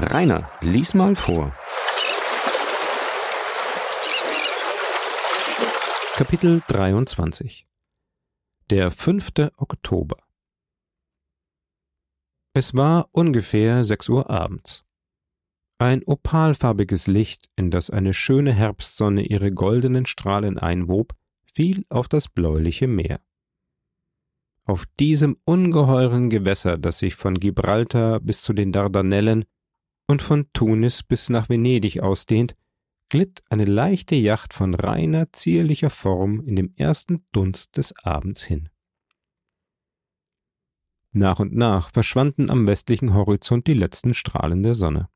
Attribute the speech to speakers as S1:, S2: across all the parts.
S1: Rainer, lies mal vor. Kapitel 23 Der 5. Oktober Es war ungefähr sechs Uhr abends. Ein opalfarbiges Licht, in das eine schöne Herbstsonne ihre goldenen Strahlen einwob, fiel auf das bläuliche Meer. Auf diesem ungeheuren Gewässer, das sich von Gibraltar bis zu den Dardanellen und von Tunis bis nach Venedig ausdehnt, glitt eine leichte Yacht von reiner, zierlicher Form in dem ersten Dunst des Abends hin. Nach und nach verschwanden am westlichen Horizont die letzten Strahlen der Sonne.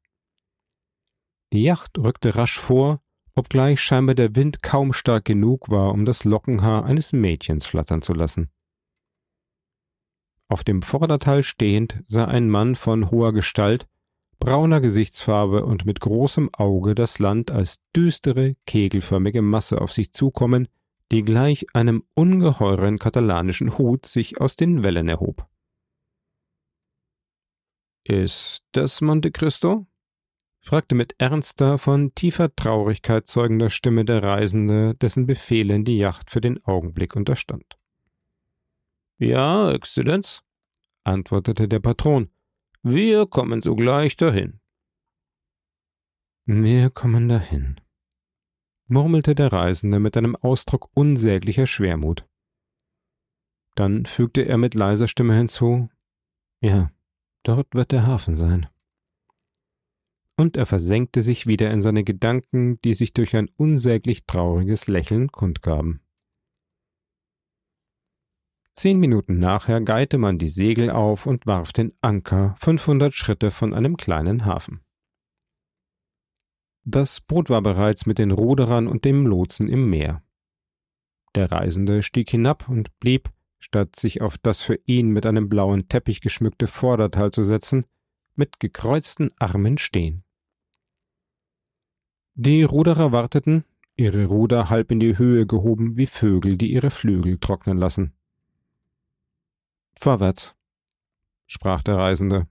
S1: Die Yacht rückte rasch vor, obgleich scheinbar der Wind kaum stark genug war, um das Lockenhaar eines Mädchens flattern zu lassen. Auf dem Vorderteil stehend sah ein Mann von hoher Gestalt, brauner Gesichtsfarbe und mit großem Auge das Land als düstere, kegelförmige Masse auf sich zukommen, die gleich einem ungeheuren katalanischen Hut sich aus den Wellen erhob. Ist das Monte Cristo? fragte mit ernster, von tiefer Traurigkeit zeugender Stimme der Reisende, dessen Befehlen die Yacht für den Augenblick unterstand. Ja, Exzellenz, antwortete der Patron, wir kommen sogleich dahin. Wir kommen dahin, murmelte der Reisende mit einem Ausdruck unsäglicher Schwermut. Dann fügte er mit leiser Stimme hinzu Ja, dort wird der Hafen sein. Und er versenkte sich wieder in seine Gedanken, die sich durch ein unsäglich trauriges Lächeln kundgaben. Zehn Minuten nachher geihte man die Segel auf und warf den Anker fünfhundert Schritte von einem kleinen Hafen. Das Boot war bereits mit den Ruderern und dem Lotsen im Meer. Der Reisende stieg hinab und blieb, statt sich auf das für ihn mit einem blauen Teppich geschmückte Vorderteil zu setzen, mit gekreuzten Armen stehen. Die Ruderer warteten, ihre Ruder halb in die Höhe gehoben wie Vögel, die ihre Flügel trocknen lassen. Vorwärts, sprach der Reisende.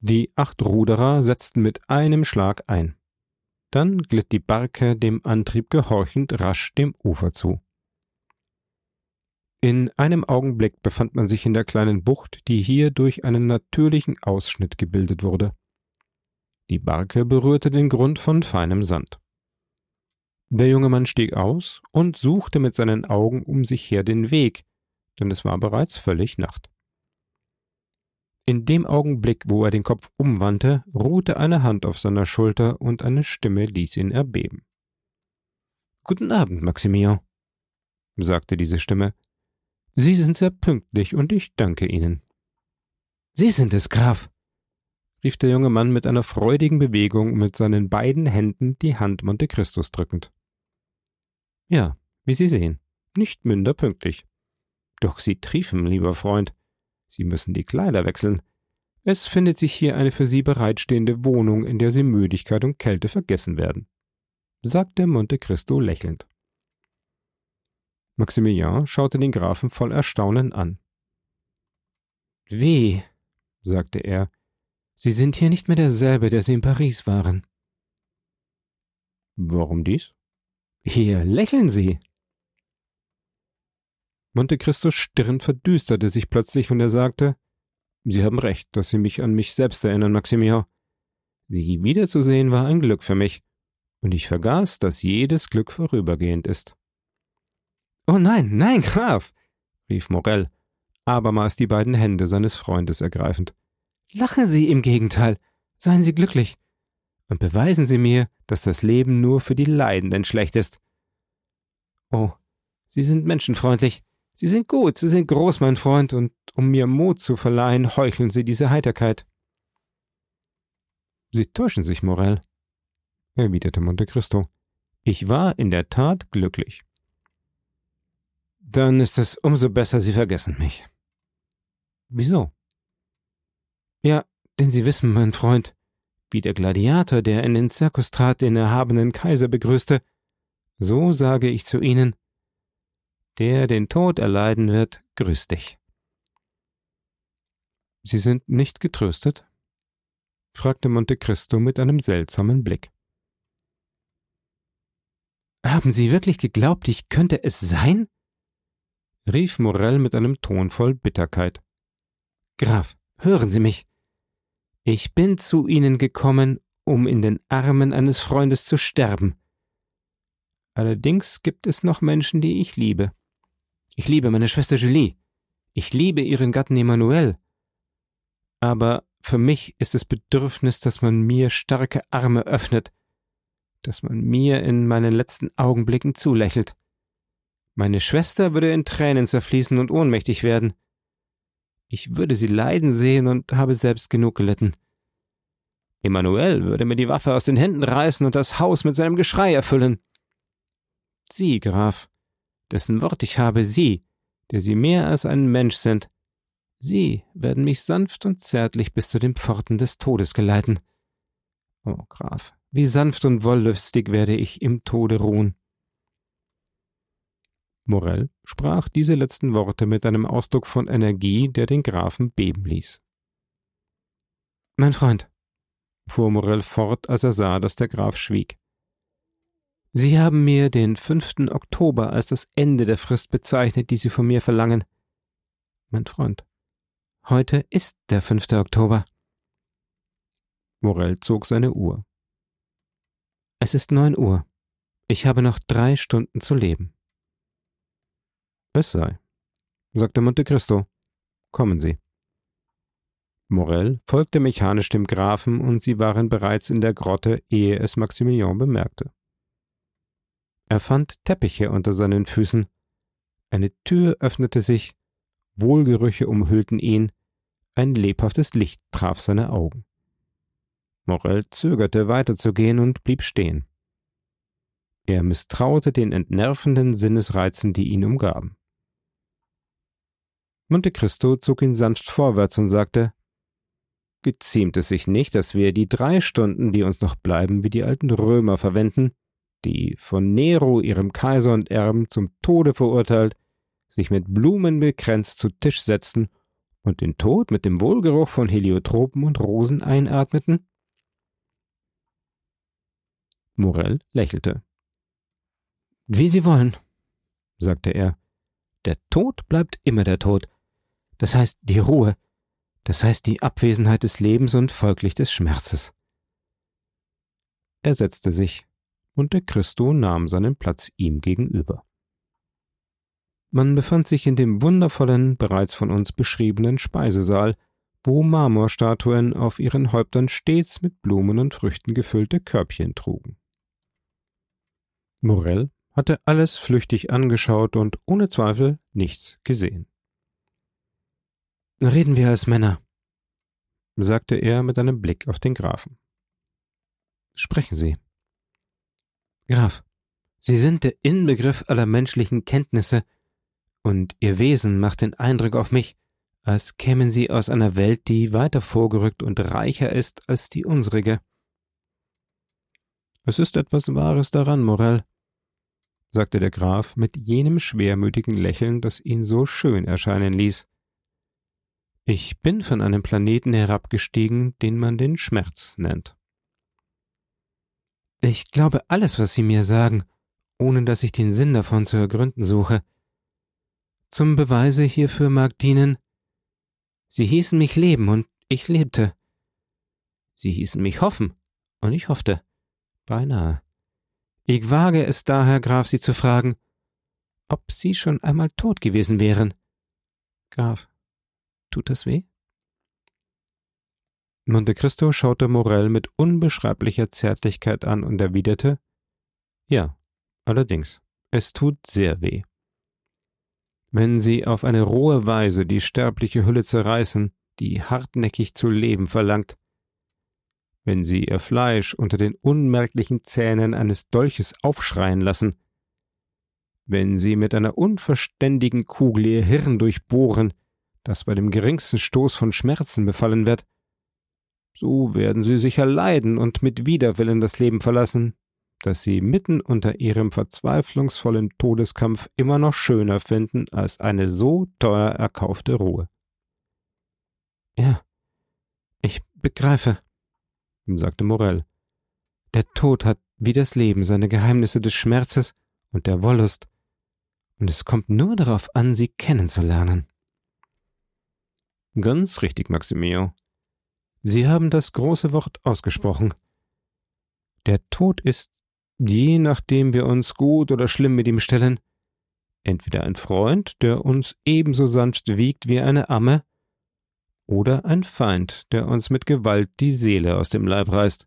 S1: Die acht Ruderer setzten mit einem Schlag ein. Dann glitt die Barke dem Antrieb gehorchend rasch dem Ufer zu. In einem Augenblick befand man sich in der kleinen Bucht, die hier durch einen natürlichen Ausschnitt gebildet wurde. Die Barke berührte den Grund von feinem Sand. Der junge Mann stieg aus und suchte mit seinen Augen um sich her den Weg, denn es war bereits völlig Nacht. In dem Augenblick, wo er den Kopf umwandte, ruhte eine Hand auf seiner Schulter und eine Stimme ließ ihn erbeben. Guten Abend, Maximilian, sagte diese Stimme. Sie sind sehr pünktlich und ich danke Ihnen. Sie sind es, Graf, rief der junge Mann mit einer freudigen Bewegung mit seinen beiden Händen die Hand Monte Christus drückend. Ja, wie Sie sehen, nicht minder pünktlich. Doch Sie triefen, lieber Freund. Sie müssen die Kleider wechseln. Es findet sich hier eine für Sie bereitstehende Wohnung, in der Sie Müdigkeit und Kälte vergessen werden, sagte Monte Cristo lächelnd. Maximilian schaute den Grafen voll Erstaunen an. Wie, sagte er, Sie sind hier nicht mehr derselbe, der Sie in Paris waren. Warum dies? Hier lächeln Sie, Monte Cristos Stirn verdüsterte sich plötzlich und er sagte, Sie haben recht, dass Sie mich an mich selbst erinnern, Maximilian. Sie wiederzusehen war ein Glück für mich, und ich vergaß, dass jedes Glück vorübergehend ist. Oh nein, nein, Graf, rief Morell, abermals die beiden Hände seines Freundes ergreifend. Lachen Sie im Gegenteil, seien Sie glücklich, und beweisen Sie mir, dass das Leben nur für die Leidenden schlecht ist. Oh, Sie sind menschenfreundlich, Sie sind gut, Sie sind groß, mein Freund, und um mir Mut zu verleihen, heucheln Sie diese Heiterkeit. Sie täuschen sich, Morell, erwiderte Monte Cristo. Ich war in der Tat glücklich. Dann ist es umso besser, Sie vergessen mich. Wieso? Ja, denn Sie wissen, mein Freund, wie der Gladiator, der in den Zirkus trat, den erhabenen Kaiser begrüßte, so sage ich zu Ihnen, der den Tod erleiden wird, grüßt dich. Sie sind nicht getröstet? fragte Monte Cristo mit einem seltsamen Blick.
S2: Haben Sie wirklich geglaubt, ich könnte es sein?
S1: rief Morell mit einem Ton voll Bitterkeit.
S2: Graf, hören Sie mich. Ich bin zu Ihnen gekommen, um in den Armen eines Freundes zu sterben. Allerdings gibt es noch Menschen, die ich liebe. Ich liebe meine Schwester Julie. Ich liebe ihren Gatten Emmanuel. Aber für mich ist es Bedürfnis, dass man mir starke Arme öffnet, dass man mir in meinen letzten Augenblicken zulächelt. Meine Schwester würde in Tränen zerfließen und ohnmächtig werden. Ich würde sie leiden sehen und habe selbst genug gelitten. Emanuel würde mir die Waffe aus den Händen reißen und das Haus mit seinem Geschrei erfüllen. Sie, Graf, dessen Wort ich habe, Sie, der Sie mehr als ein Mensch sind, Sie werden mich sanft und zärtlich bis zu den Pforten des Todes geleiten. O oh, Graf, wie sanft und wollüstig werde ich im Tode ruhen.
S1: Morell sprach diese letzten Worte mit einem Ausdruck von Energie, der den Grafen beben ließ.
S2: Mein Freund,
S1: fuhr Morell fort, als er sah, dass der Graf schwieg.
S2: Sie haben mir den 5. Oktober als das Ende der Frist bezeichnet, die Sie von mir verlangen. Mein Freund, heute ist der 5. Oktober.
S1: Morell zog seine Uhr.
S2: Es ist neun Uhr. Ich habe noch drei Stunden zu leben.
S1: Es sei, sagte Monte Cristo. Kommen Sie. Morell folgte mechanisch dem Grafen, und sie waren bereits in der Grotte, ehe es Maximilian bemerkte. Er fand Teppiche unter seinen Füßen. Eine Tür öffnete sich, Wohlgerüche umhüllten ihn, ein lebhaftes Licht traf seine Augen. Morell zögerte weiterzugehen und blieb stehen. Er misstraute den entnervenden Sinnesreizen, die ihn umgaben. Monte Cristo zog ihn sanft vorwärts und sagte Geziemt es sich nicht, dass wir die drei Stunden, die uns noch bleiben, wie die alten Römer verwenden, die von Nero, ihrem Kaiser und Erben, zum Tode verurteilt, sich mit Blumen bekränzt zu Tisch setzten und den Tod mit dem Wohlgeruch von Heliotropen und Rosen einatmeten? Morell lächelte.
S2: Wie Sie wollen, sagte er. Der Tod bleibt immer der Tod. Das heißt die Ruhe, das heißt die Abwesenheit des Lebens und folglich des Schmerzes.
S1: Er setzte sich, und der Christo nahm seinen Platz ihm gegenüber. Man befand sich in dem wundervollen, bereits von uns beschriebenen Speisesaal, wo Marmorstatuen auf ihren Häuptern stets mit Blumen und Früchten gefüllte Körbchen trugen. Morell hatte alles flüchtig angeschaut und ohne Zweifel nichts gesehen.
S2: Reden wir als Männer,
S1: sagte er mit einem Blick auf den Grafen.
S2: Sprechen Sie. Graf, Sie sind der Inbegriff aller menschlichen Kenntnisse, und Ihr Wesen macht den Eindruck auf mich, als kämen Sie aus einer Welt, die weiter vorgerückt und reicher ist als die unsrige.
S1: Es ist etwas Wahres daran, Morell, sagte der Graf mit jenem schwermütigen Lächeln, das ihn so schön erscheinen ließ. Ich bin von einem Planeten herabgestiegen, den man den Schmerz nennt.
S2: Ich glaube alles, was Sie mir sagen, ohne dass ich den Sinn davon zu ergründen suche. Zum Beweise hierfür mag dienen, Sie hießen mich leben und ich lebte. Sie hießen mich hoffen und ich hoffte. Beinahe. Ich wage es daher, Graf, Sie zu fragen, ob Sie schon einmal tot gewesen wären. Graf, tut das weh?
S1: Monte Cristo schaute Morell mit unbeschreiblicher Zärtlichkeit an und erwiderte Ja, allerdings, es tut sehr weh. Wenn Sie auf eine rohe Weise die sterbliche Hülle zerreißen, die hartnäckig zu leben verlangt, wenn sie ihr Fleisch unter den unmerklichen Zähnen eines Dolches aufschreien lassen, wenn sie mit einer unverständigen Kugel ihr Hirn durchbohren, das bei dem geringsten Stoß von Schmerzen befallen wird, so werden sie sicher leiden und mit Widerwillen das Leben verlassen, das sie mitten unter ihrem verzweiflungsvollen Todeskampf immer noch schöner finden als eine so teuer erkaufte Ruhe.
S2: Ja, ich begreife, sagte Morell. Der Tod hat wie das Leben seine Geheimnisse des Schmerzes und der Wollust, und es kommt nur darauf an, sie kennenzulernen.
S1: Ganz richtig, Maximio. Sie haben das große Wort ausgesprochen. Der Tod ist, je nachdem wir uns gut oder schlimm mit ihm stellen, entweder ein Freund, der uns ebenso sanft wiegt wie eine Amme, oder ein Feind, der uns mit Gewalt die Seele aus dem Leib reißt.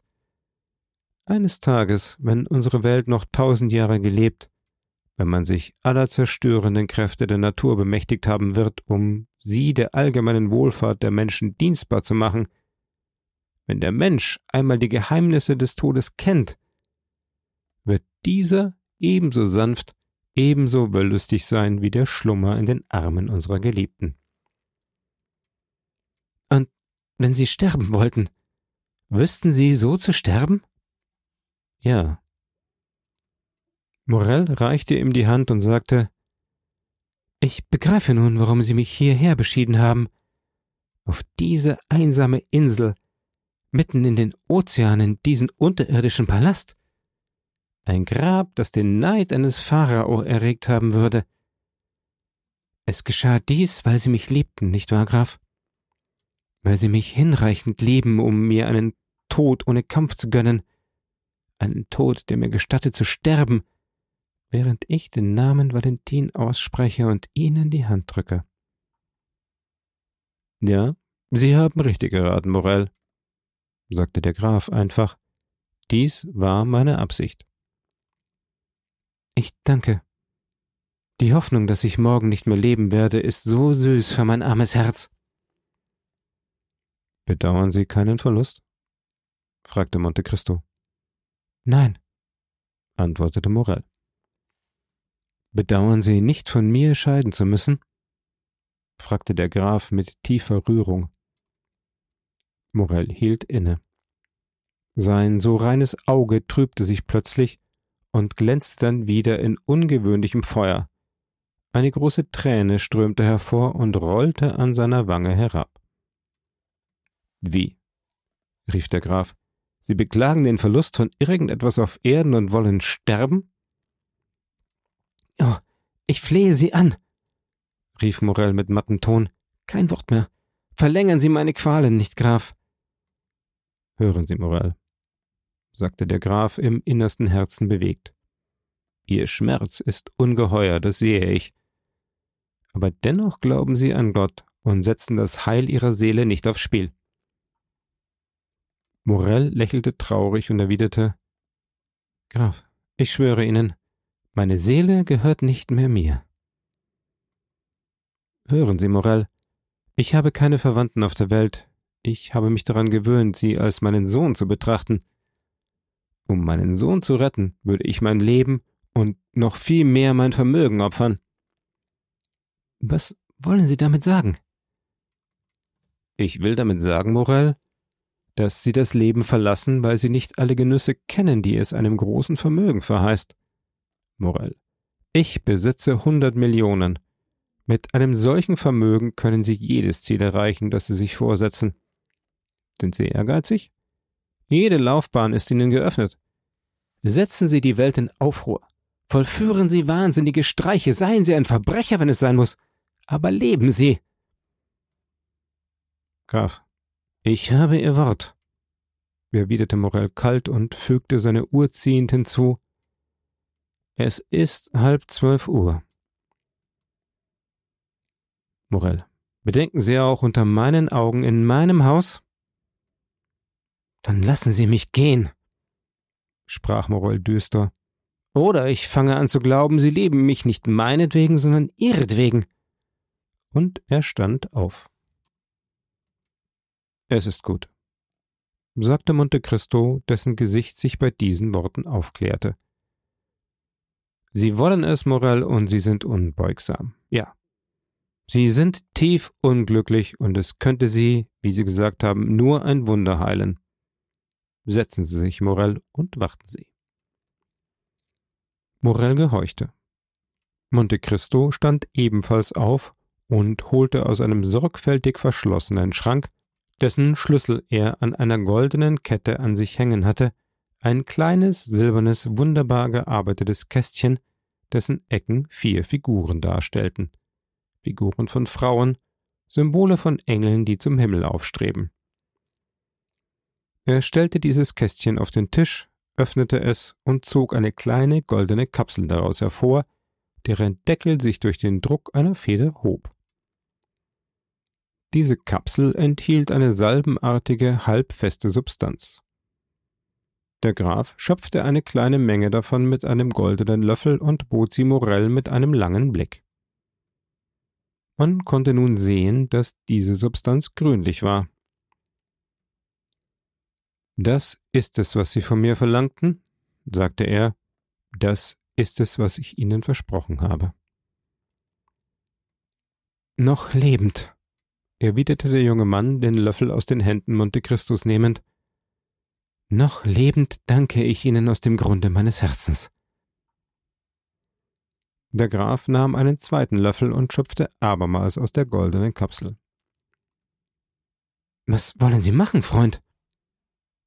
S1: Eines Tages, wenn unsere Welt noch tausend Jahre gelebt, wenn man sich aller zerstörenden Kräfte der Natur bemächtigt haben wird, um sie der allgemeinen Wohlfahrt der Menschen dienstbar zu machen, wenn der Mensch einmal die Geheimnisse des Todes kennt, wird dieser ebenso sanft, ebenso wollüstig sein wie der Schlummer in den Armen unserer Geliebten.
S2: Und wenn Sie sterben wollten, wüssten Sie so zu sterben?
S1: Ja. Morell reichte ihm die Hand und sagte,
S2: Ich begreife nun, warum Sie mich hierher beschieden haben. Auf diese einsame Insel, mitten in den Ozeanen, diesen unterirdischen Palast. Ein Grab, das den Neid eines Pharao erregt haben würde. Es geschah dies, weil Sie mich liebten, nicht wahr, Graf? Weil Sie mich hinreichend lieben, um mir einen Tod ohne Kampf zu gönnen, einen Tod, der mir gestattet zu sterben, während ich den Namen Valentin ausspreche und Ihnen die Hand drücke.
S1: Ja, Sie haben richtig geraten, Morell, sagte der Graf einfach. Dies war meine Absicht.
S2: Ich danke. Die Hoffnung, dass ich morgen nicht mehr leben werde, ist so süß für mein armes Herz.
S1: Bedauern Sie keinen Verlust? fragte Monte Cristo.
S2: Nein,
S1: antwortete Morell.
S2: Bedauern Sie nicht von mir scheiden zu müssen? fragte der Graf mit tiefer Rührung.
S1: Morell hielt inne. Sein so reines Auge trübte sich plötzlich und glänzte dann wieder in ungewöhnlichem Feuer. Eine große Träne strömte hervor und rollte an seiner Wange herab. Wie? rief der Graf. Sie beklagen den Verlust von irgendetwas auf Erden und wollen sterben?
S2: Oh, ich flehe Sie an, rief Morell mit mattem Ton. Kein Wort mehr. Verlängern Sie meine Qualen nicht, Graf.
S1: Hören Sie, Morell, sagte der Graf im innersten Herzen bewegt. Ihr Schmerz ist ungeheuer, das sehe ich. Aber dennoch glauben Sie an Gott und setzen das Heil Ihrer Seele nicht aufs Spiel. Morell lächelte traurig und erwiderte Graf, ich schwöre Ihnen, meine Seele gehört nicht mehr mir. Hören Sie, Morell, ich habe keine Verwandten auf der Welt, ich habe mich daran gewöhnt, Sie als meinen Sohn zu betrachten. Um meinen Sohn zu retten, würde ich mein Leben und noch viel mehr mein Vermögen opfern.
S2: Was wollen Sie damit sagen?
S1: Ich will damit sagen, Morell, dass sie das Leben verlassen, weil sie nicht alle Genüsse kennen, die es einem großen Vermögen verheißt. Morell. Ich besitze hundert Millionen. Mit einem solchen Vermögen können Sie jedes Ziel erreichen, das Sie sich vorsetzen. Sind Sie ehrgeizig? Jede Laufbahn ist Ihnen geöffnet. Setzen Sie die Welt in Aufruhr. Vollführen Sie wahnsinnige Streiche, seien Sie ein Verbrecher, wenn es sein muss. Aber leben Sie. Graf, ich habe Ihr Wort, erwiderte Morell kalt und fügte seine Uhr ziehend hinzu. Es ist halb zwölf Uhr. Morell, bedenken Sie auch unter meinen Augen in meinem Haus?
S2: Dann lassen Sie mich gehen, sprach Morell düster. Oder ich fange an zu glauben, Sie lieben mich nicht meinetwegen, sondern ihretwegen.
S1: Und er stand auf. Es ist gut, sagte Monte Cristo, dessen Gesicht sich bei diesen Worten aufklärte. Sie wollen es, Morell, und Sie sind unbeugsam. Ja. Sie sind tief unglücklich, und es könnte Sie, wie Sie gesagt haben, nur ein Wunder heilen. Setzen Sie sich, Morell, und warten Sie. Morell gehorchte. Monte Cristo stand ebenfalls auf und holte aus einem sorgfältig verschlossenen Schrank dessen Schlüssel er an einer goldenen Kette an sich hängen hatte, ein kleines, silbernes, wunderbar gearbeitetes Kästchen, dessen Ecken vier Figuren darstellten. Figuren von Frauen, Symbole von Engeln, die zum Himmel aufstreben. Er stellte dieses Kästchen auf den Tisch, öffnete es und zog eine kleine goldene Kapsel daraus hervor, deren Deckel sich durch den Druck einer Feder hob. Diese Kapsel enthielt eine salbenartige, halbfeste Substanz. Der Graf schöpfte eine kleine Menge davon mit einem goldenen Löffel und bot sie Morell mit einem langen Blick. Man konnte nun sehen, dass diese Substanz grünlich war. Das ist es, was Sie von mir verlangten, sagte er, das ist es, was ich Ihnen versprochen habe. Noch lebend, erwiderte der junge Mann, den Löffel aus den Händen Monte Christus nehmend. Noch lebend danke ich Ihnen aus dem Grunde meines Herzens. Der Graf nahm einen zweiten Löffel und schöpfte abermals aus der goldenen Kapsel. Was wollen Sie machen, Freund?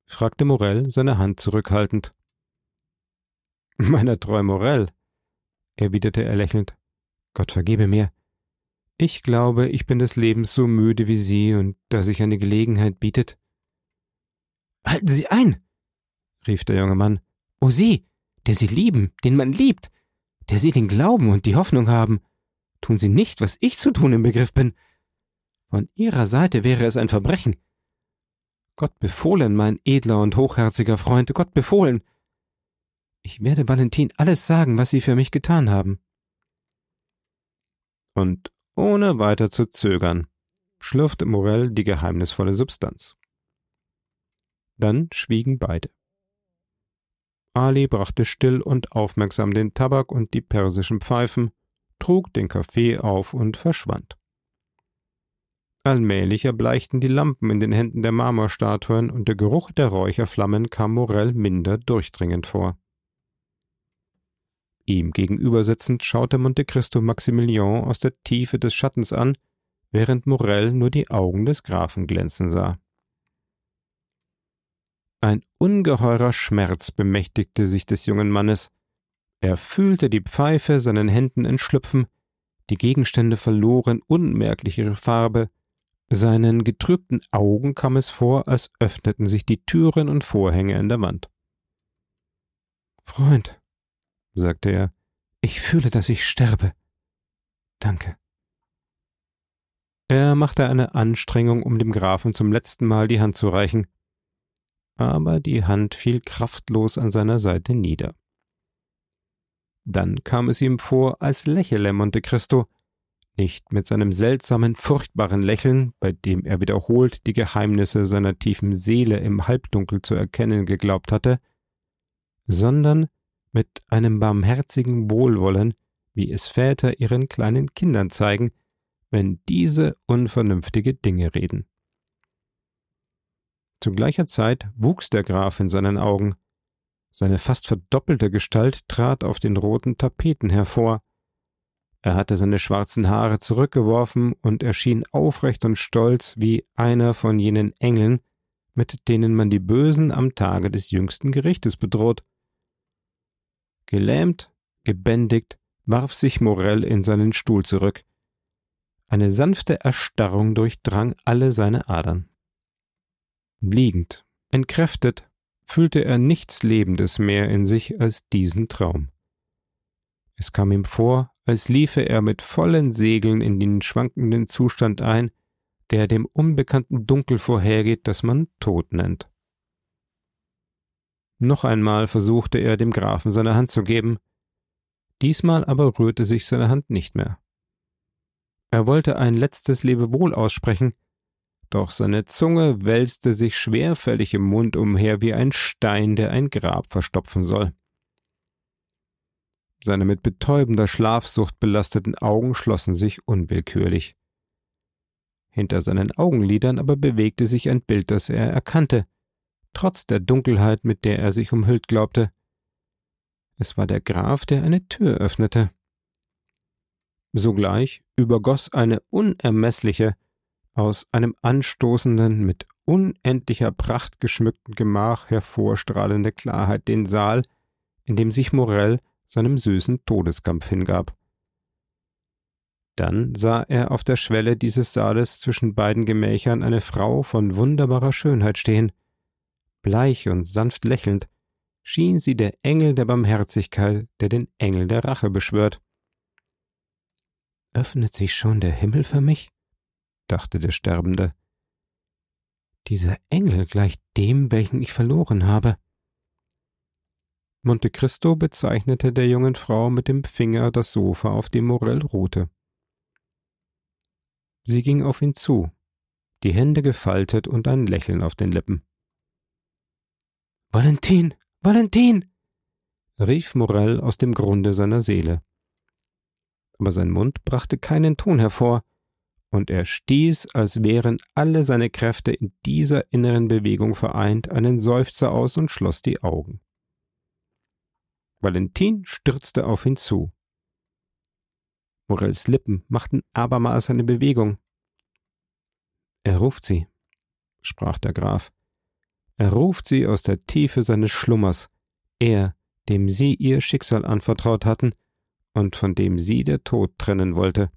S1: Fragte Morell, seine Hand zurückhaltend. Meiner treu Morell, erwiderte er lächelnd. Gott vergebe mir. Ich glaube, ich bin des Lebens so müde wie Sie, und da sich eine Gelegenheit bietet. Halten Sie ein! rief der junge Mann. O Sie, der Sie lieben, den man liebt, der Sie den Glauben und die Hoffnung haben, tun Sie nicht, was ich zu tun im Begriff bin. Von Ihrer Seite wäre es ein Verbrechen. Gott befohlen, mein edler und hochherziger Freund, Gott befohlen. Ich werde Valentin alles sagen, was Sie für mich getan haben. Und ohne weiter zu zögern, schlürfte Morell die geheimnisvolle Substanz. Dann schwiegen beide. Ali brachte still und aufmerksam den Tabak und die persischen Pfeifen, trug den Kaffee auf und verschwand. Allmählich erbleichten die Lampen in den Händen der Marmorstatuen und der Geruch der Räucherflammen kam Morell minder durchdringend vor. Ihm gegenüber sitzend schaute Monte Cristo Maximilian aus der Tiefe des Schattens an, während Morell nur die Augen des Grafen glänzen sah. Ein ungeheurer Schmerz bemächtigte sich des jungen Mannes. Er fühlte die Pfeife seinen Händen entschlüpfen, die Gegenstände verloren unmerklich ihre Farbe, seinen getrübten Augen kam es vor, als öffneten sich die Türen und Vorhänge in der Wand. Freund, sagte er, ich fühle, dass ich sterbe. Danke. Er machte eine Anstrengung, um dem Grafen zum letzten Mal die Hand zu reichen, aber die Hand fiel kraftlos an seiner Seite nieder. Dann kam es ihm vor, als lächele Monte Cristo, nicht mit seinem seltsamen, furchtbaren Lächeln, bei dem er wiederholt die Geheimnisse seiner tiefen Seele im Halbdunkel zu erkennen geglaubt hatte, sondern mit einem barmherzigen Wohlwollen, wie es Väter ihren kleinen Kindern zeigen, wenn diese unvernünftige Dinge reden. Zu gleicher Zeit wuchs der Graf in seinen Augen. Seine fast verdoppelte Gestalt trat auf den roten Tapeten hervor. Er hatte seine schwarzen Haare zurückgeworfen und erschien aufrecht und stolz wie einer von jenen Engeln, mit denen man die Bösen am Tage des jüngsten Gerichtes bedroht. Gelähmt, gebändigt, warf sich Morell in seinen Stuhl zurück. Eine sanfte Erstarrung durchdrang alle seine Adern. Liegend, entkräftet, fühlte er nichts Lebendes mehr in sich als diesen Traum. Es kam ihm vor, als liefe er mit vollen Segeln in den schwankenden Zustand ein, der dem unbekannten Dunkel vorhergeht, das man Tod nennt. Noch einmal versuchte er dem Grafen seine Hand zu geben, diesmal aber rührte sich seine Hand nicht mehr. Er wollte ein letztes Lebewohl aussprechen, doch seine Zunge wälzte sich schwerfällig im Mund umher wie ein Stein, der ein Grab verstopfen soll. Seine mit betäubender Schlafsucht belasteten Augen schlossen sich unwillkürlich. Hinter seinen Augenlidern aber bewegte sich ein Bild, das er erkannte, trotz der Dunkelheit, mit der er sich umhüllt glaubte. Es war der Graf, der eine Tür öffnete. Sogleich übergoss eine unermessliche, aus einem anstoßenden, mit unendlicher Pracht geschmückten Gemach hervorstrahlende Klarheit den Saal, in dem sich Morell seinem süßen Todeskampf hingab. Dann sah er auf der Schwelle dieses Saales zwischen beiden Gemächern eine Frau von wunderbarer Schönheit stehen. Bleich und sanft lächelnd schien sie der Engel der Barmherzigkeit, der den Engel der Rache beschwört. Öffnet sich schon der Himmel für mich? dachte der Sterbende. Dieser Engel gleicht dem, welchen ich verloren habe. Monte Cristo bezeichnete der jungen Frau mit dem Finger das Sofa, auf dem Morell ruhte. Sie ging auf ihn zu, die Hände gefaltet und ein Lächeln auf den Lippen. Valentin, Valentin! rief Morell aus dem Grunde seiner Seele. Aber sein Mund brachte keinen Ton hervor, und er stieß, als wären alle seine Kräfte in dieser inneren Bewegung vereint, einen Seufzer aus und schloss die Augen. Valentin stürzte auf ihn zu. Morells Lippen machten abermals eine Bewegung. Er ruft sie, sprach der Graf. Er ruft sie aus der Tiefe seines Schlummers, er, dem sie ihr Schicksal anvertraut hatten und von dem sie der Tod trennen wollte.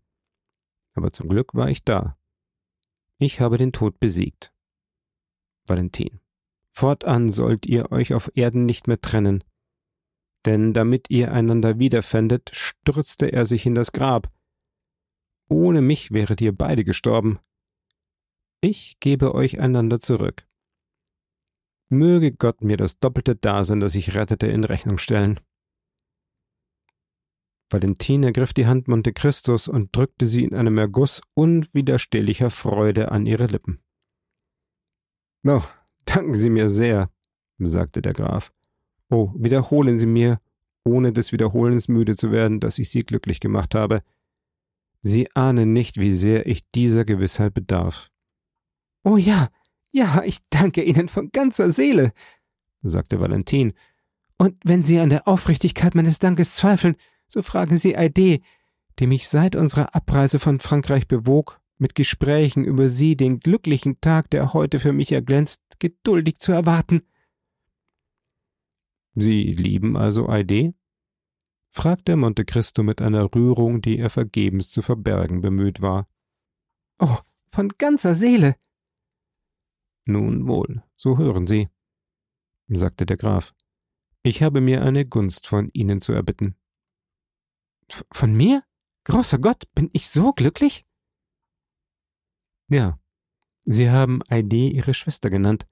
S1: Aber zum Glück war ich da. Ich habe den Tod besiegt. Valentin, fortan sollt ihr euch auf Erden nicht mehr trennen, denn damit ihr einander wiederfändet, stürzte er sich in das Grab. Ohne mich wäret ihr beide gestorben. Ich gebe euch einander zurück. Möge Gott mir das doppelte Dasein, das ich rettete, in Rechnung stellen. Valentin ergriff die Hand Monte Christus und drückte sie in einem Erguss unwiderstehlicher Freude an ihre Lippen. Oh, danken Sie mir sehr, sagte der Graf. Oh, wiederholen Sie mir, ohne des Wiederholens müde zu werden, dass ich Sie glücklich gemacht habe. Sie ahnen nicht, wie sehr ich dieser Gewissheit bedarf. Oh ja, ja, ich danke Ihnen von ganzer Seele, sagte Valentin. Und wenn Sie an der Aufrichtigkeit meines Dankes zweifeln, so fragen Sie Aide, die mich seit unserer Abreise von Frankreich bewog, mit Gesprächen über Sie den glücklichen Tag, der heute für mich erglänzt, geduldig zu erwarten. Sie lieben also Aide? fragte Monte Cristo mit einer Rührung, die er vergebens zu verbergen bemüht war. Oh, von ganzer Seele. Nun wohl, so hören Sie, sagte der Graf. Ich habe mir eine Gunst von Ihnen zu erbitten. Von mir? Großer Gott, bin ich so glücklich? Ja, Sie haben Aide Ihre Schwester genannt.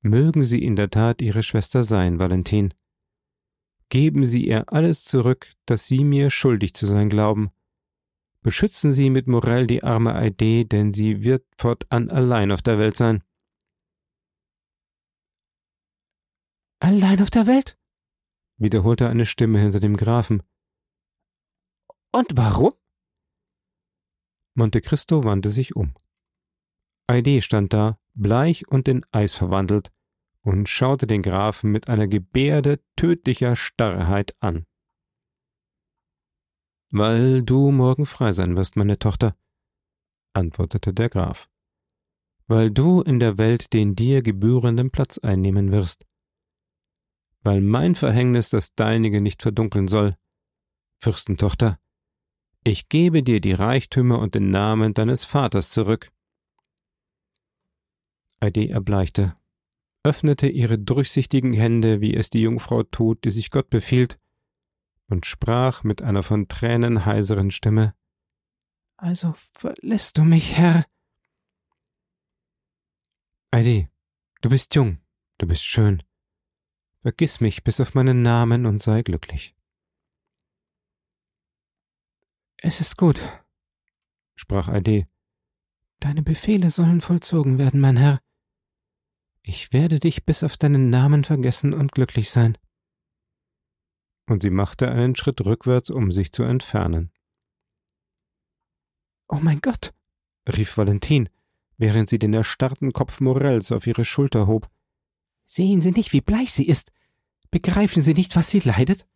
S1: Mögen Sie in der Tat Ihre Schwester sein, Valentin. Geben Sie ihr alles zurück, das Sie mir schuldig zu sein glauben. Beschützen Sie mit Morell die arme Aide, denn sie wird fortan allein auf der Welt sein. Allein auf der Welt? wiederholte eine Stimme hinter dem Grafen. Und warum? Monte Cristo wandte sich um. Aide stand da, bleich und in Eis verwandelt, und schaute den Grafen mit einer Gebärde tödlicher Starrheit an. Weil du morgen frei sein wirst, meine Tochter, antwortete der Graf. Weil du in der Welt den dir gebührenden Platz einnehmen wirst. Weil mein Verhängnis das deinige nicht verdunkeln soll. Fürstentochter, ich gebe dir die Reichtümer und den Namen deines Vaters zurück. Aide erbleichte, öffnete ihre durchsichtigen Hände, wie es die Jungfrau tut, die sich Gott befiehlt, und sprach mit einer von Tränen heiseren Stimme Also verlässt du mich, Herr. Aide, du bist jung, du bist schön. Vergiss mich bis auf meinen Namen und sei glücklich. Es ist gut, sprach Aide. Deine Befehle sollen vollzogen werden, mein Herr. Ich werde dich bis auf deinen Namen vergessen und glücklich sein. Und sie machte einen Schritt rückwärts, um sich zu entfernen. Oh mein Gott, rief Valentin, während sie den erstarrten Kopf Morells auf ihre Schulter hob. Sehen Sie nicht, wie bleich sie ist. Begreifen Sie nicht, was sie leidet?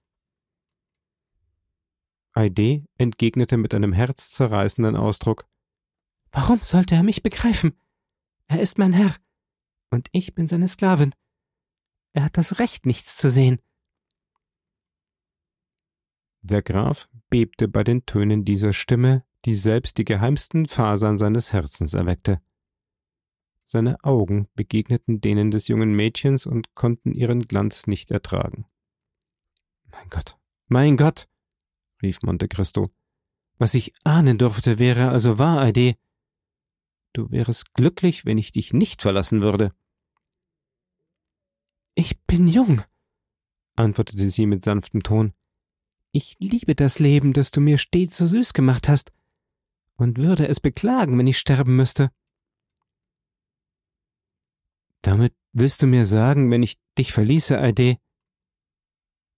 S1: Aide entgegnete mit einem herzzerreißenden Ausdruck.
S2: Warum sollte er mich begreifen? Er ist mein Herr, und ich bin seine Sklavin. Er hat das Recht, nichts zu sehen.
S1: Der Graf bebte bei den Tönen dieser Stimme, die selbst die geheimsten Fasern seines Herzens erweckte. Seine Augen begegneten denen des jungen Mädchens und konnten ihren Glanz nicht ertragen.
S2: Mein Gott, mein Gott, rief Monte Cristo, was ich ahnen durfte, wäre also wahr, Aide. Du wärest glücklich, wenn ich dich nicht verlassen würde. Ich bin jung, antwortete sie mit sanftem Ton. Ich liebe das Leben, das du mir stets so süß gemacht hast, und würde es beklagen, wenn ich sterben müsste. Damit willst du mir sagen, wenn ich dich verließe, Aide?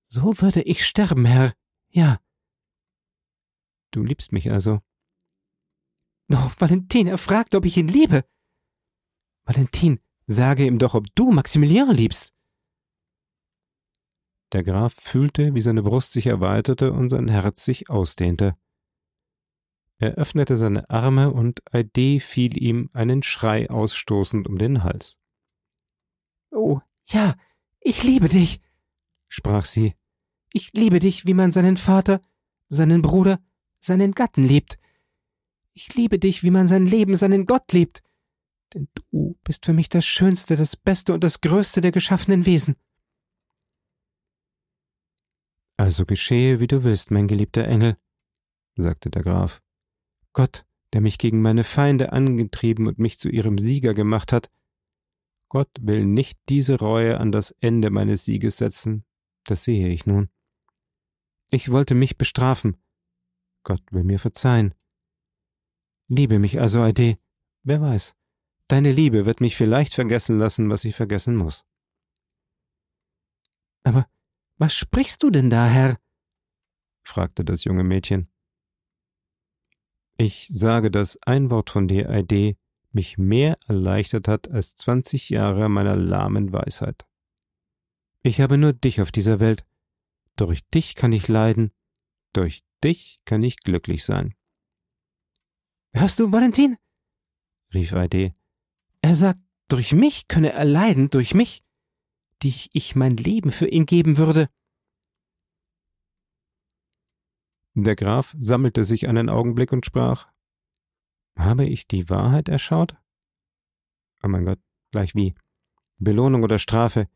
S2: So würde ich sterben, Herr, ja. Du liebst mich also. Oh, Valentin, er fragt, ob ich ihn liebe. Valentin, sage ihm doch, ob du Maximilian liebst.
S1: Der Graf fühlte, wie seine Brust sich erweiterte und sein Herz sich ausdehnte. Er öffnete seine Arme und Aide fiel ihm einen Schrei ausstoßend um den Hals.
S2: Oh, ja, ich liebe dich, sprach sie. Ich liebe dich, wie man seinen Vater, seinen Bruder, seinen Gatten liebt. Ich liebe dich, wie man sein Leben, seinen Gott liebt. Denn du bist für mich das Schönste, das Beste und das Größte der geschaffenen Wesen.
S1: Also geschehe, wie du willst, mein geliebter Engel, sagte der Graf. Gott, der mich gegen meine Feinde angetrieben und mich zu ihrem Sieger gemacht hat, Gott will nicht diese Reue an das Ende meines Sieges setzen, das sehe ich nun. Ich wollte mich bestrafen, Gott will mir verzeihen. Liebe mich also, Aide, wer weiß, deine Liebe wird mich vielleicht vergessen lassen, was ich vergessen muss.
S2: Aber was sprichst du denn da, Herr?
S1: fragte das junge Mädchen. Ich sage, dass ein Wort von dir, Aide, mich mehr erleichtert hat als zwanzig Jahre meiner lahmen Weisheit. Ich habe nur dich auf dieser Welt. Durch dich kann ich leiden, durch dich kann ich glücklich sein.
S2: Hörst du, Valentin? rief Aide. Er sagt, durch mich könne er leiden, durch mich, die ich mein Leben für ihn geben würde.
S1: Der Graf sammelte sich einen Augenblick und sprach habe ich die Wahrheit erschaut? Oh mein Gott, gleich wie. Belohnung oder Strafe?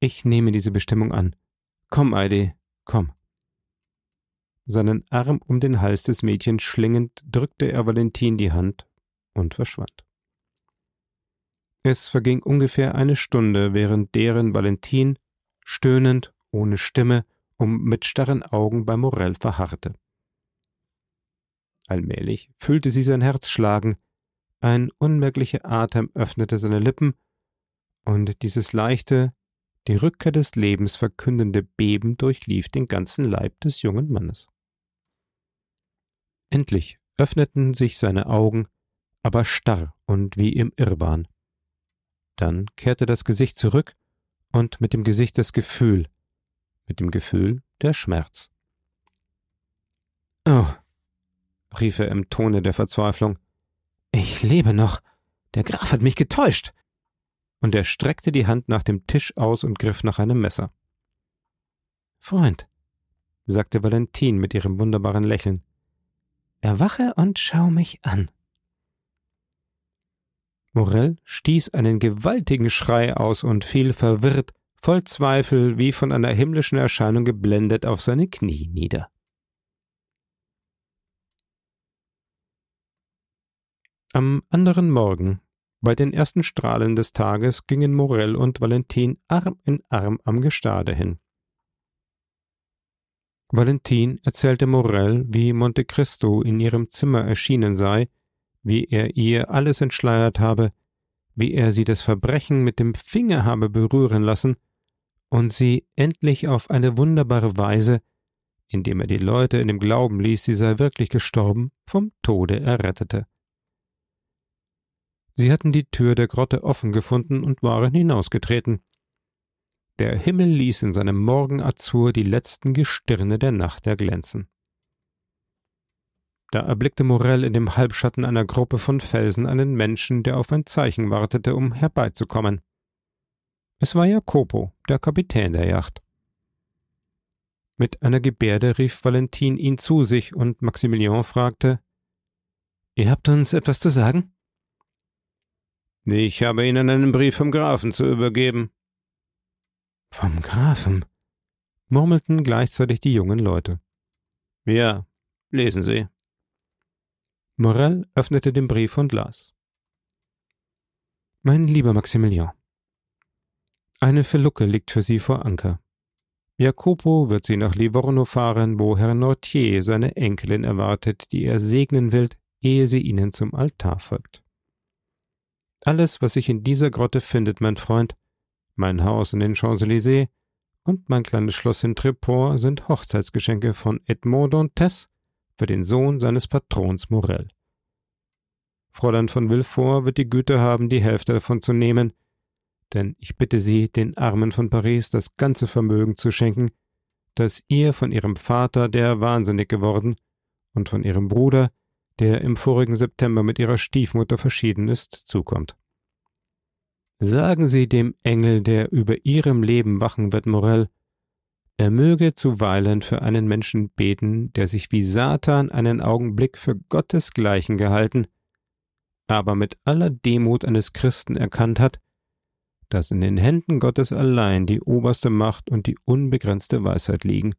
S1: Ich nehme diese Bestimmung an. Komm, Eide, komm. Seinen Arm um den Hals des Mädchens schlingend drückte er Valentin die Hand und verschwand. Es verging ungefähr eine Stunde, während deren Valentin, stöhnend, ohne Stimme, um mit starren Augen bei Morell verharrte. Allmählich fühlte sie sein Herz schlagen, ein unmerklicher Atem öffnete seine Lippen, und dieses leichte, die Rückkehr des Lebens verkündende Beben durchlief den ganzen Leib des jungen Mannes. Endlich öffneten sich seine Augen, aber starr und wie im Irrwahn. Dann kehrte das Gesicht zurück und mit dem Gesicht das Gefühl, mit dem Gefühl der Schmerz.
S2: Oh, rief er im Tone der Verzweiflung. Ich lebe noch. Der Graf hat mich getäuscht.
S1: Und er streckte die Hand nach dem Tisch aus und griff nach einem Messer.
S2: Freund, sagte Valentin mit ihrem wunderbaren Lächeln, erwache und schau mich an.
S1: Morell stieß einen gewaltigen Schrei aus und fiel verwirrt, voll Zweifel, wie von einer himmlischen Erscheinung geblendet, auf seine Knie nieder. Am anderen Morgen, bei den ersten Strahlen des Tages, gingen Morell und Valentin Arm in Arm am Gestade hin. Valentin erzählte Morell, wie Monte Cristo in ihrem Zimmer erschienen sei, wie er ihr alles entschleiert habe, wie er sie das Verbrechen mit dem Finger habe berühren lassen und sie endlich auf eine wunderbare Weise, indem er die Leute in dem Glauben ließ, sie sei wirklich gestorben, vom Tode errettete. Sie hatten die Tür der Grotte offen gefunden und waren hinausgetreten. Der Himmel ließ in seinem Morgenazur die letzten Gestirne der Nacht erglänzen. Da erblickte Morell in dem Halbschatten einer Gruppe von Felsen einen Menschen, der auf ein Zeichen wartete, um herbeizukommen. Es war Jacopo, der Kapitän der Yacht. Mit einer Gebärde rief Valentin ihn zu sich und Maximilian fragte: Ihr habt uns etwas zu sagen?
S2: Ich habe Ihnen einen Brief vom Grafen zu übergeben.
S1: Vom Grafen? murmelten gleichzeitig die jungen Leute.
S2: Ja, lesen Sie.
S1: Morel öffnete den Brief und las. Mein lieber Maximilian, eine Felucke liegt für Sie vor Anker. Jacopo wird Sie nach Livorno fahren, wo Herr Nortier seine Enkelin erwartet, die er segnen will, ehe sie Ihnen zum Altar folgt. Alles, was sich in dieser Grotte findet, mein Freund, mein Haus in den Champs-Élysées und mein kleines Schloss in Tréport sind Hochzeitsgeschenke von Edmond Dantes für den Sohn seines Patrons Morel. Fräulein von Villefort wird die Güte haben, die Hälfte davon zu nehmen, denn ich bitte Sie, den Armen von Paris das ganze Vermögen zu schenken, das ihr von ihrem Vater, der wahnsinnig geworden, und von ihrem Bruder, der im vorigen September mit ihrer Stiefmutter verschieden ist, zukommt. Sagen Sie dem Engel, der über Ihrem Leben wachen wird, Morell, er möge zuweilen für einen Menschen beten, der sich wie Satan einen Augenblick für Gottesgleichen gehalten, aber mit aller Demut eines Christen erkannt hat, dass in den Händen Gottes allein die oberste Macht und die unbegrenzte Weisheit liegen.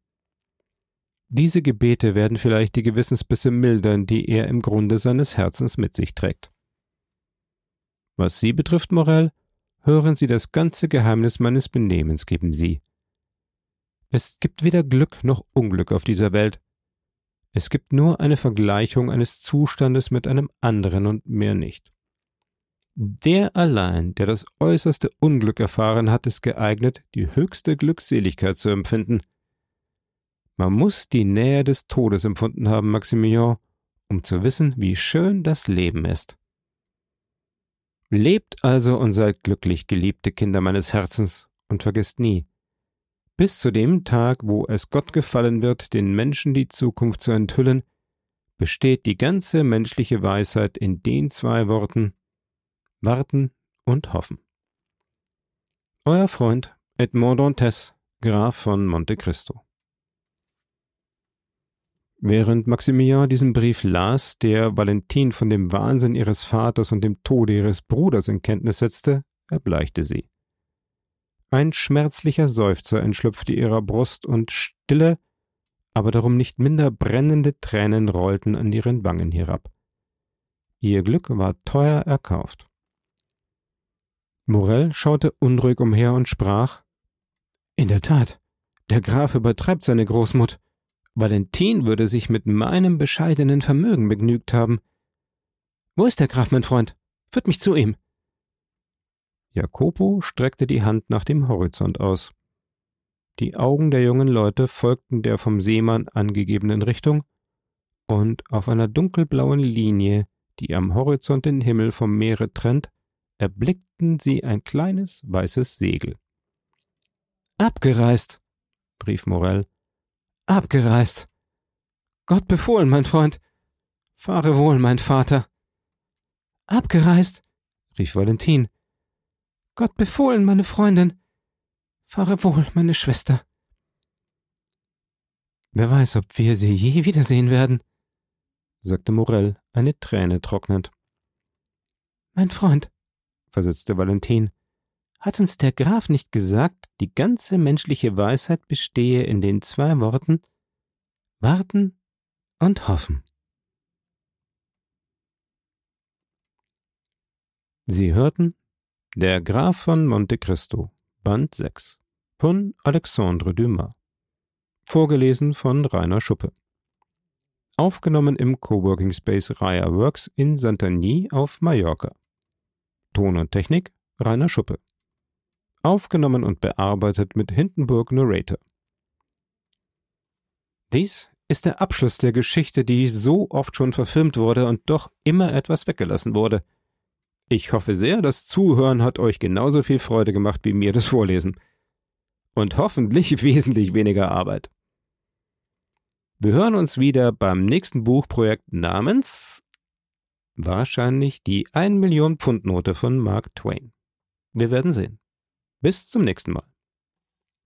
S1: Diese Gebete werden vielleicht die Gewissensbisse mildern, die er im Grunde seines Herzens mit sich trägt. Was Sie betrifft, Morell, hören Sie das ganze Geheimnis meines Benehmens geben Sie. Es gibt weder Glück noch Unglück auf dieser Welt. Es gibt nur eine Vergleichung eines Zustandes mit einem anderen und mehr nicht. Der allein, der das äußerste Unglück erfahren hat, ist geeignet, die höchste Glückseligkeit zu empfinden. Man muss die Nähe des Todes empfunden haben, Maximilian, um zu wissen, wie schön das Leben ist. Lebt also und seid glücklich, geliebte Kinder meines Herzens, und vergesst nie, bis zu dem Tag, wo es Gott gefallen wird, den Menschen die Zukunft zu enthüllen, besteht die ganze menschliche Weisheit in den zwei Worten Warten und Hoffen. Euer Freund Edmond Dantes, Graf von Monte Cristo. Während Maximilian diesen Brief las, der Valentin von dem Wahnsinn ihres Vaters und dem Tode ihres Bruders in Kenntnis setzte, erbleichte sie. Ein schmerzlicher Seufzer entschlüpfte ihrer Brust und stille, aber darum nicht minder brennende Tränen rollten an ihren Wangen herab. Ihr Glück war teuer erkauft. Morell schaute unruhig umher und sprach In der Tat, der Graf übertreibt seine Großmut. Valentin würde sich mit meinem bescheidenen Vermögen begnügt haben. Wo ist der Graf, mein Freund? Führt mich zu ihm. Jacopo streckte die Hand nach dem Horizont aus. Die Augen der jungen Leute folgten der vom Seemann angegebenen Richtung, und auf einer dunkelblauen Linie, die am Horizont den Himmel vom Meere trennt, erblickten sie ein kleines weißes Segel. Abgereist, rief Morell. Abgereist. Gott befohlen, mein Freund. Fahre wohl, mein Vater. Abgereist, rief Valentin. Gott befohlen, meine Freundin. Fahre wohl, meine Schwester. Wer weiß, ob wir sie je wiedersehen werden, sagte Morell, eine Träne trocknend. Mein Freund, versetzte Valentin, hat uns der Graf nicht gesagt, die ganze menschliche Weisheit bestehe in den zwei Worten warten und hoffen. Sie hörten Der Graf von Monte Cristo, Band 6 von Alexandre Dumas. Vorgelesen von Rainer Schuppe. Aufgenommen im Coworking Space Raya Works in Santagny auf Mallorca. Ton und Technik Rainer Schuppe. Aufgenommen und bearbeitet mit Hindenburg Narrator. Dies ist der Abschluss der Geschichte, die so oft schon verfilmt wurde und doch immer etwas weggelassen wurde. Ich hoffe sehr, das Zuhören hat euch genauso viel Freude gemacht wie mir das Vorlesen. Und hoffentlich wesentlich weniger Arbeit.
S2: Wir hören uns wieder beim nächsten Buchprojekt namens wahrscheinlich die 1 Million Pfund Note von Mark Twain. Wir werden sehen. Bis zum nächsten Mal.